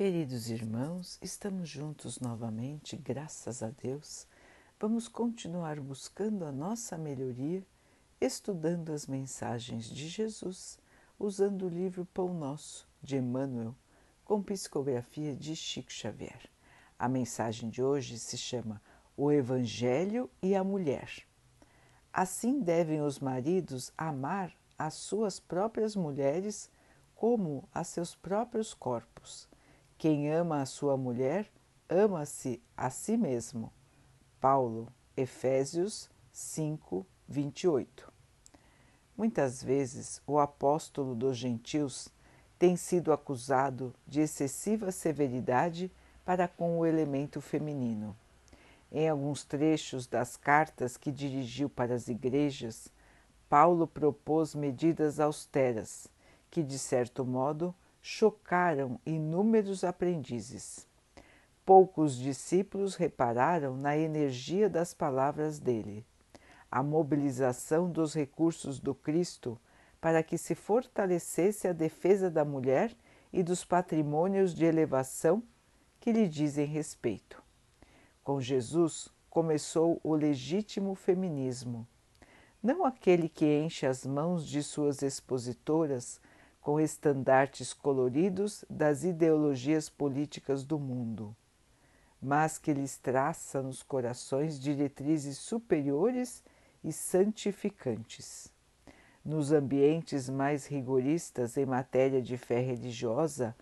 Queridos irmãos, estamos juntos novamente, graças a Deus. Vamos continuar buscando a nossa melhoria, estudando as mensagens de Jesus, usando o livro Pão Nosso, de Emmanuel, com psicografia de Chico Xavier. A mensagem de hoje se chama O Evangelho e a Mulher. Assim devem os maridos amar as suas próprias mulheres como a seus próprios corpos quem ama a sua mulher, ama-se a si mesmo. Paulo, Efésios 5, 28. Muitas vezes o apóstolo dos gentios tem sido acusado de excessiva severidade para com o elemento feminino. Em alguns trechos das cartas que dirigiu para as igrejas, Paulo propôs medidas austeras que, de certo modo, chocaram inúmeros aprendizes. Poucos discípulos repararam na energia das palavras dele, a mobilização dos recursos do Cristo para que se fortalecesse a defesa da mulher e dos patrimônios de elevação que lhe dizem respeito. Com Jesus começou o legítimo feminismo, não aquele que enche as mãos de suas expositoras com estandartes coloridos das ideologias políticas do mundo, mas que lhes traça nos corações diretrizes superiores e santificantes. Nos ambientes mais rigoristas em matéria de fé religiosa,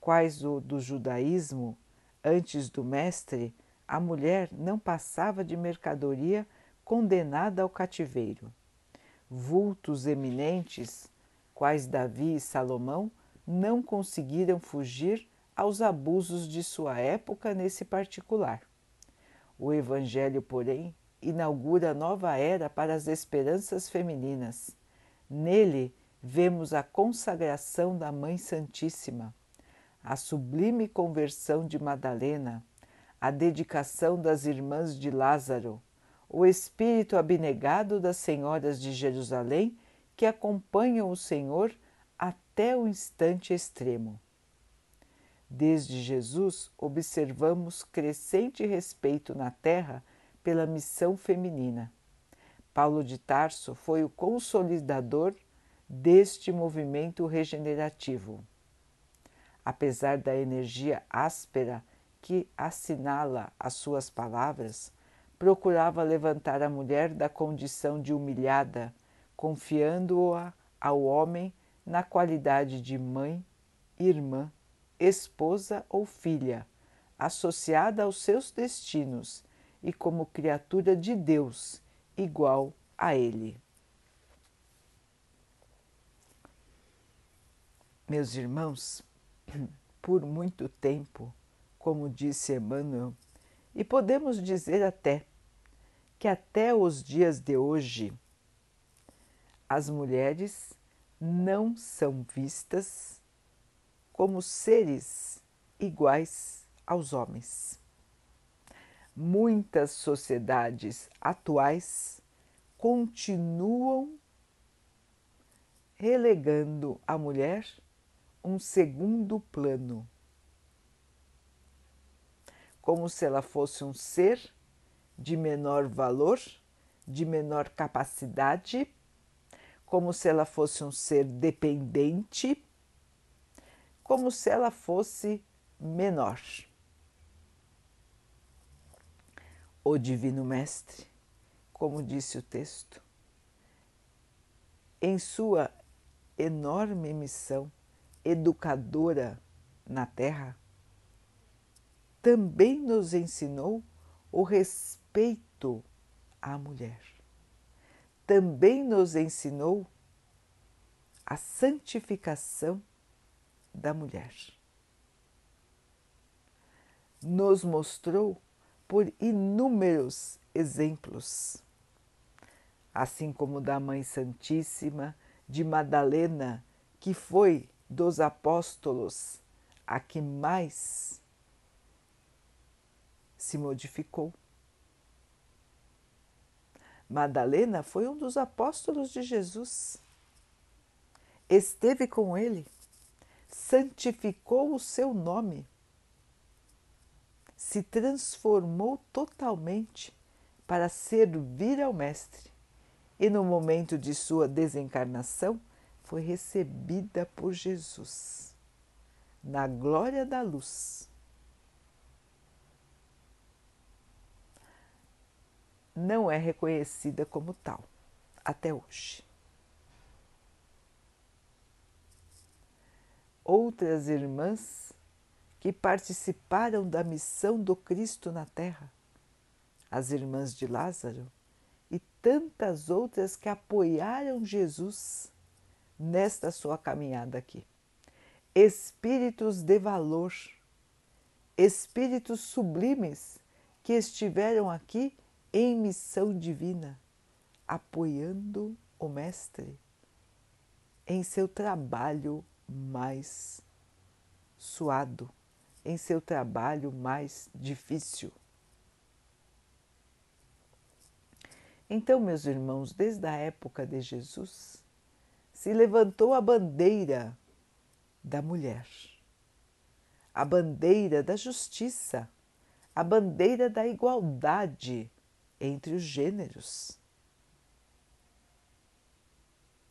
quais o do judaísmo, antes do Mestre, a mulher não passava de mercadoria condenada ao cativeiro. Vultos eminentes quais Davi e Salomão não conseguiram fugir aos abusos de sua época nesse particular. O Evangelho, porém, inaugura nova era para as esperanças femininas. Nele vemos a consagração da Mãe Santíssima, a sublime conversão de Madalena, a dedicação das irmãs de Lázaro, o espírito abnegado das senhoras de Jerusalém que acompanham o Senhor até o instante extremo. Desde Jesus, observamos crescente respeito na Terra pela missão feminina. Paulo de Tarso foi o consolidador deste movimento regenerativo. Apesar da energia áspera que assinala as suas palavras, procurava levantar a mulher da condição de humilhada confiando-a ao homem na qualidade de mãe, irmã, esposa ou filha, associada aos seus destinos e como criatura de Deus, igual a Ele. Meus irmãos, por muito tempo, como disse Emmanuel, e podemos dizer até que até os dias de hoje, as mulheres não são vistas como seres iguais aos homens. Muitas sociedades atuais continuam relegando a mulher um segundo plano, como se ela fosse um ser de menor valor, de menor capacidade como se ela fosse um ser dependente, como se ela fosse menor. O Divino Mestre, como disse o texto, em sua enorme missão educadora na Terra, também nos ensinou o respeito à mulher também nos ensinou a santificação da mulher. Nos mostrou por inúmeros exemplos, assim como da Mãe Santíssima, de Madalena, que foi dos apóstolos a que mais se modificou. Madalena foi um dos apóstolos de Jesus. Esteve com ele, santificou o seu nome se transformou totalmente para servir ao Mestre e, no momento de sua desencarnação, foi recebida por Jesus na glória da luz. Não é reconhecida como tal até hoje. Outras irmãs que participaram da missão do Cristo na Terra, as irmãs de Lázaro e tantas outras que apoiaram Jesus nesta sua caminhada aqui. Espíritos de valor, espíritos sublimes que estiveram aqui em missão divina, apoiando o Mestre em seu trabalho mais suado, em seu trabalho mais difícil. Então, meus irmãos, desde a época de Jesus, se levantou a bandeira da mulher, a bandeira da justiça, a bandeira da igualdade entre os gêneros.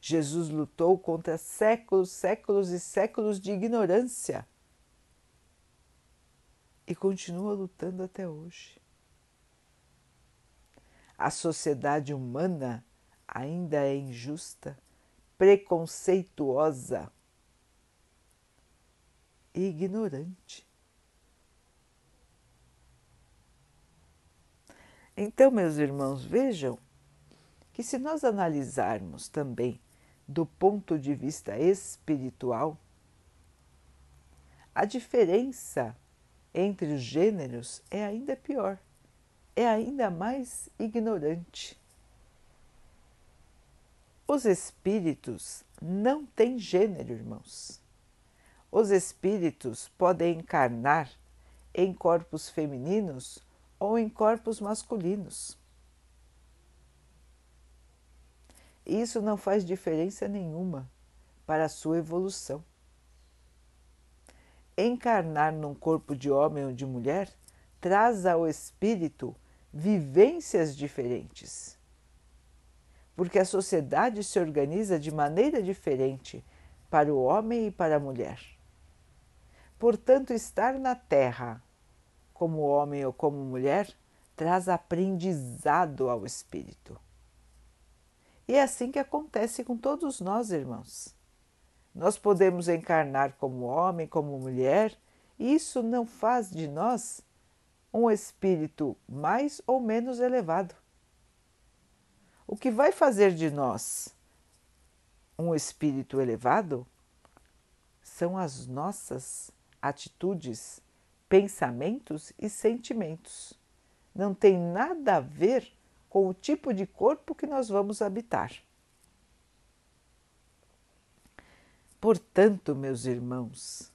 Jesus lutou contra séculos, séculos e séculos de ignorância e continua lutando até hoje. A sociedade humana ainda é injusta, preconceituosa e ignorante. Então, meus irmãos, vejam que se nós analisarmos também do ponto de vista espiritual, a diferença entre os gêneros é ainda pior é ainda mais ignorante. Os espíritos não têm gênero, irmãos. Os espíritos podem encarnar em corpos femininos ou em corpos masculinos. Isso não faz diferença nenhuma para a sua evolução. Encarnar num corpo de homem ou de mulher traz ao espírito vivências diferentes. Porque a sociedade se organiza de maneira diferente para o homem e para a mulher. Portanto, estar na Terra, como homem ou como mulher, traz aprendizado ao espírito. E é assim que acontece com todos nós, irmãos. Nós podemos encarnar como homem, como mulher, e isso não faz de nós um espírito mais ou menos elevado. O que vai fazer de nós um espírito elevado são as nossas atitudes, pensamentos e sentimentos. Não tem nada a ver com o tipo de corpo que nós vamos habitar. Portanto, meus irmãos,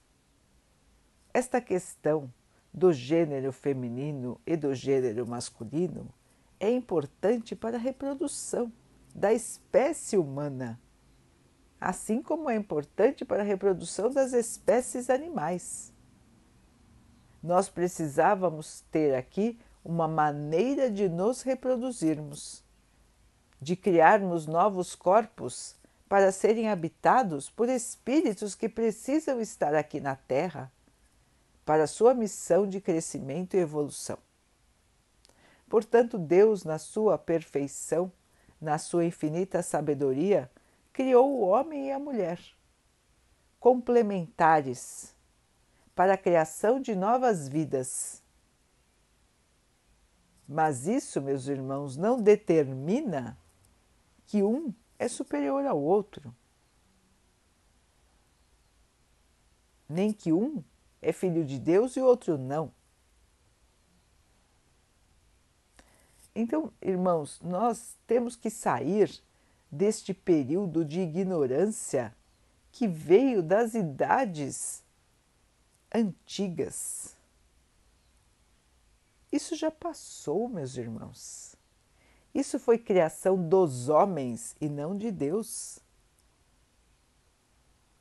esta questão do gênero feminino e do gênero masculino é importante para a reprodução da espécie humana, assim como é importante para a reprodução das espécies animais. Nós precisávamos ter aqui uma maneira de nos reproduzirmos, de criarmos novos corpos para serem habitados por espíritos que precisam estar aqui na Terra para sua missão de crescimento e evolução. Portanto, Deus, na sua perfeição, na sua infinita sabedoria, criou o homem e a mulher, complementares, para a criação de novas vidas. Mas isso, meus irmãos, não determina que um é superior ao outro, nem que um é filho de Deus e o outro não. Então, irmãos, nós temos que sair deste período de ignorância que veio das idades antigas. Isso já passou, meus irmãos. Isso foi criação dos homens e não de Deus.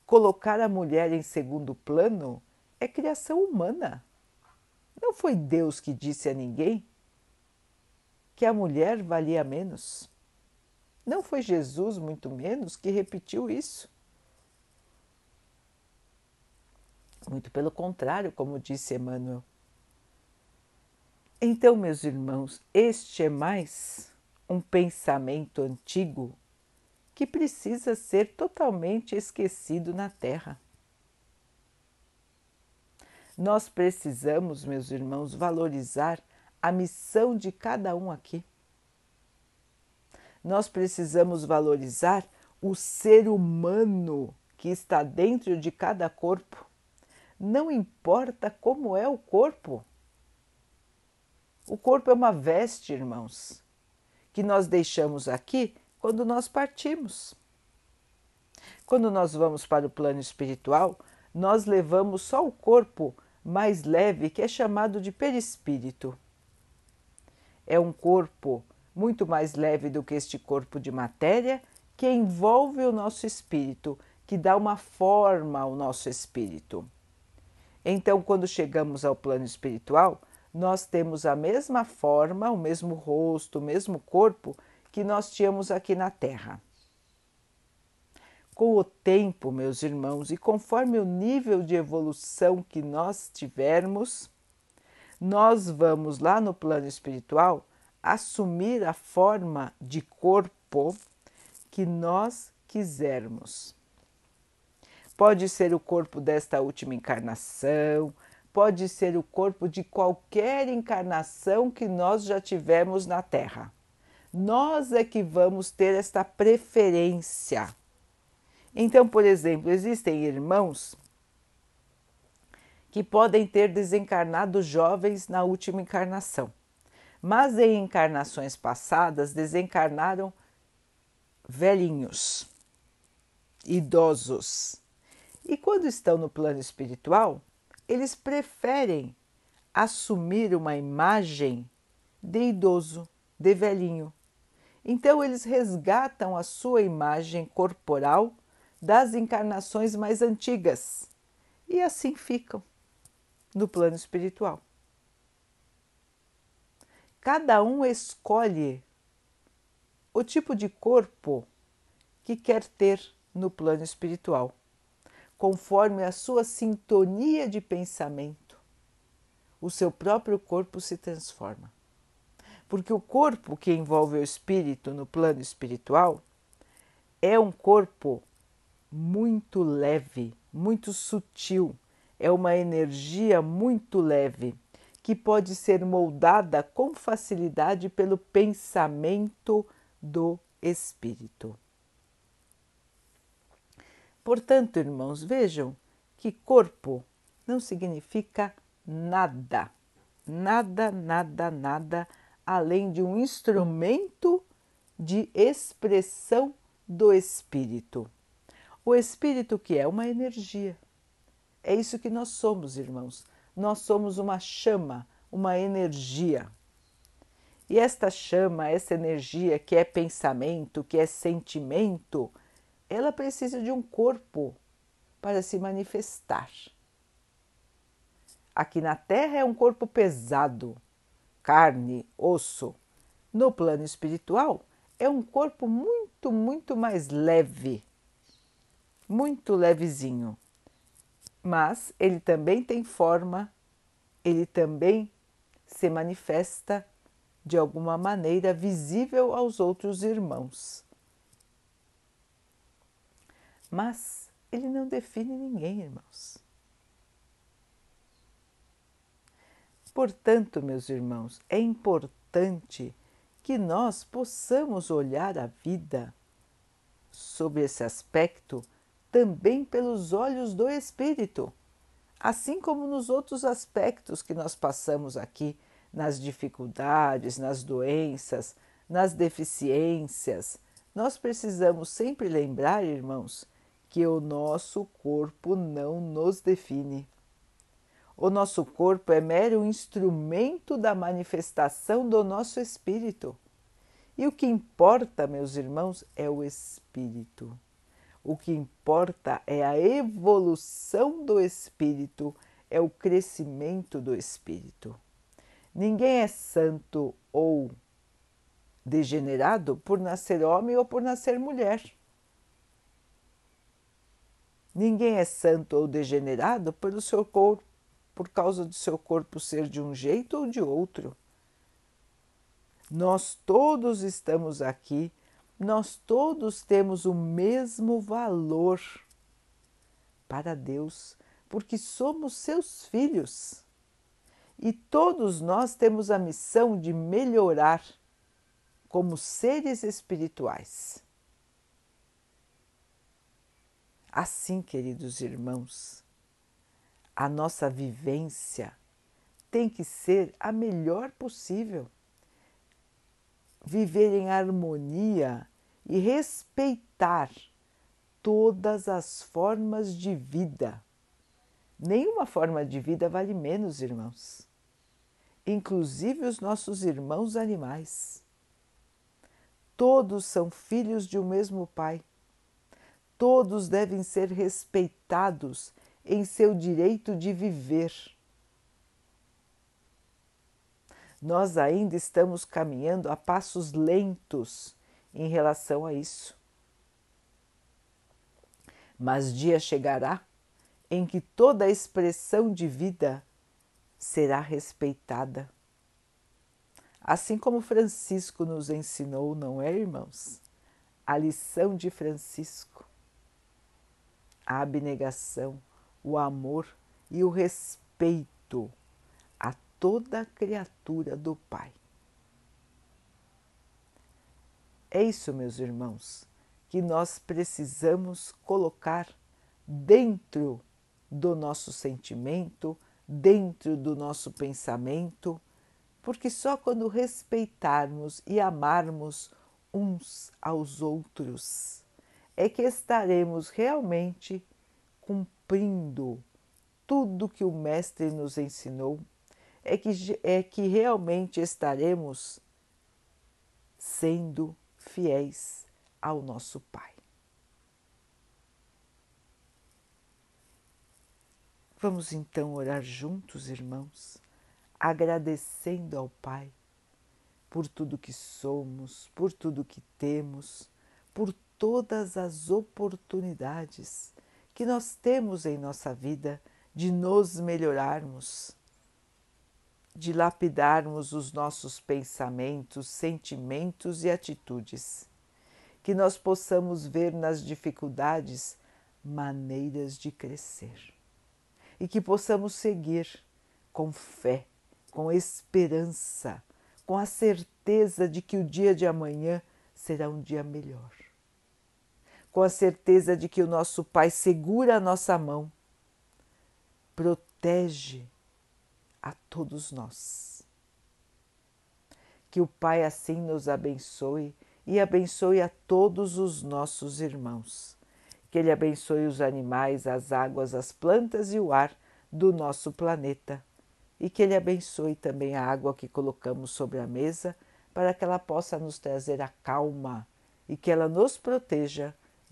Colocar a mulher em segundo plano é criação humana, Não foi Deus que disse a ninguém que a mulher valia menos. Não foi Jesus, muito menos, que repetiu isso. Muito pelo contrário, como disse Emmanuel. Então, meus irmãos, este é mais um pensamento antigo que precisa ser totalmente esquecido na Terra. Nós precisamos, meus irmãos, valorizar a missão de cada um aqui. Nós precisamos valorizar o ser humano que está dentro de cada corpo. Não importa como é o corpo. O corpo é uma veste, irmãos, que nós deixamos aqui quando nós partimos. Quando nós vamos para o plano espiritual, nós levamos só o corpo mais leve, que é chamado de perispírito. É um corpo muito mais leve do que este corpo de matéria que envolve o nosso espírito, que dá uma forma ao nosso espírito. Então, quando chegamos ao plano espiritual, nós temos a mesma forma, o mesmo rosto, o mesmo corpo que nós tínhamos aqui na Terra. Com o tempo, meus irmãos, e conforme o nível de evolução que nós tivermos, nós vamos lá no plano espiritual assumir a forma de corpo que nós quisermos. Pode ser o corpo desta última encarnação, pode ser o corpo de qualquer encarnação que nós já tivemos na Terra. Nós é que vamos ter esta preferência. Então, por exemplo, existem irmãos que podem ter desencarnado jovens na última encarnação, mas em encarnações passadas desencarnaram velhinhos, idosos. E quando estão no plano espiritual, eles preferem assumir uma imagem de idoso, de velhinho, então, eles resgatam a sua imagem corporal das encarnações mais antigas. E assim ficam no plano espiritual. Cada um escolhe o tipo de corpo que quer ter no plano espiritual, conforme a sua sintonia de pensamento. O seu próprio corpo se transforma porque o corpo que envolve o espírito no plano espiritual é um corpo muito leve, muito sutil, é uma energia muito leve que pode ser moldada com facilidade pelo pensamento do espírito. Portanto, irmãos, vejam que corpo não significa nada, nada, nada, nada além de um instrumento de expressão do espírito. O espírito que é uma energia. É isso que nós somos, irmãos. Nós somos uma chama, uma energia. E esta chama, essa energia que é pensamento, que é sentimento, ela precisa de um corpo para se manifestar. Aqui na Terra é um corpo pesado, carne, osso. No plano espiritual, é um corpo muito, muito mais leve, muito levezinho. Mas ele também tem forma, ele também se manifesta de alguma maneira visível aos outros irmãos. Mas ele não define ninguém, irmãos. Portanto, meus irmãos, é importante que nós possamos olhar a vida sob esse aspecto também pelos olhos do Espírito, assim como nos outros aspectos que nós passamos aqui, nas dificuldades, nas doenças, nas deficiências. Nós precisamos sempre lembrar, irmãos, que o nosso corpo não nos define. O nosso corpo é mero instrumento da manifestação do nosso espírito. E o que importa, meus irmãos, é o espírito. O que importa é a evolução do espírito, é o crescimento do espírito. Ninguém é santo ou degenerado por nascer homem ou por nascer mulher. Ninguém é santo ou degenerado pelo seu corpo, por causa do seu corpo ser de um jeito ou de outro. Nós todos estamos aqui, nós todos temos o mesmo valor para Deus, porque somos seus filhos. E todos nós temos a missão de melhorar como seres espirituais. Assim, queridos irmãos, a nossa vivência tem que ser a melhor possível. Viver em harmonia e respeitar todas as formas de vida. Nenhuma forma de vida vale menos, irmãos, inclusive os nossos irmãos animais. Todos são filhos de um mesmo Pai Todos devem ser respeitados em seu direito de viver. Nós ainda estamos caminhando a passos lentos em relação a isso. Mas dia chegará em que toda expressão de vida será respeitada. Assim como Francisco nos ensinou, não é, irmãos? A lição de Francisco a abnegação, o amor e o respeito a toda criatura do Pai. É isso, meus irmãos, que nós precisamos colocar dentro do nosso sentimento, dentro do nosso pensamento, porque só quando respeitarmos e amarmos uns aos outros é que estaremos realmente cumprindo tudo que o Mestre nos ensinou, é que, é que realmente estaremos sendo fiéis ao nosso Pai. Vamos então orar juntos, irmãos, agradecendo ao Pai por tudo que somos, por tudo que temos, por todas as oportunidades que nós temos em nossa vida de nos melhorarmos, de lapidarmos os nossos pensamentos, sentimentos e atitudes, que nós possamos ver nas dificuldades maneiras de crescer. E que possamos seguir com fé, com esperança, com a certeza de que o dia de amanhã será um dia melhor com a certeza de que o nosso Pai segura a nossa mão, protege a todos nós. Que o Pai assim nos abençoe e abençoe a todos os nossos irmãos. Que Ele abençoe os animais, as águas, as plantas e o ar do nosso planeta. E que Ele abençoe também a água que colocamos sobre a mesa para que ela possa nos trazer a calma e que ela nos proteja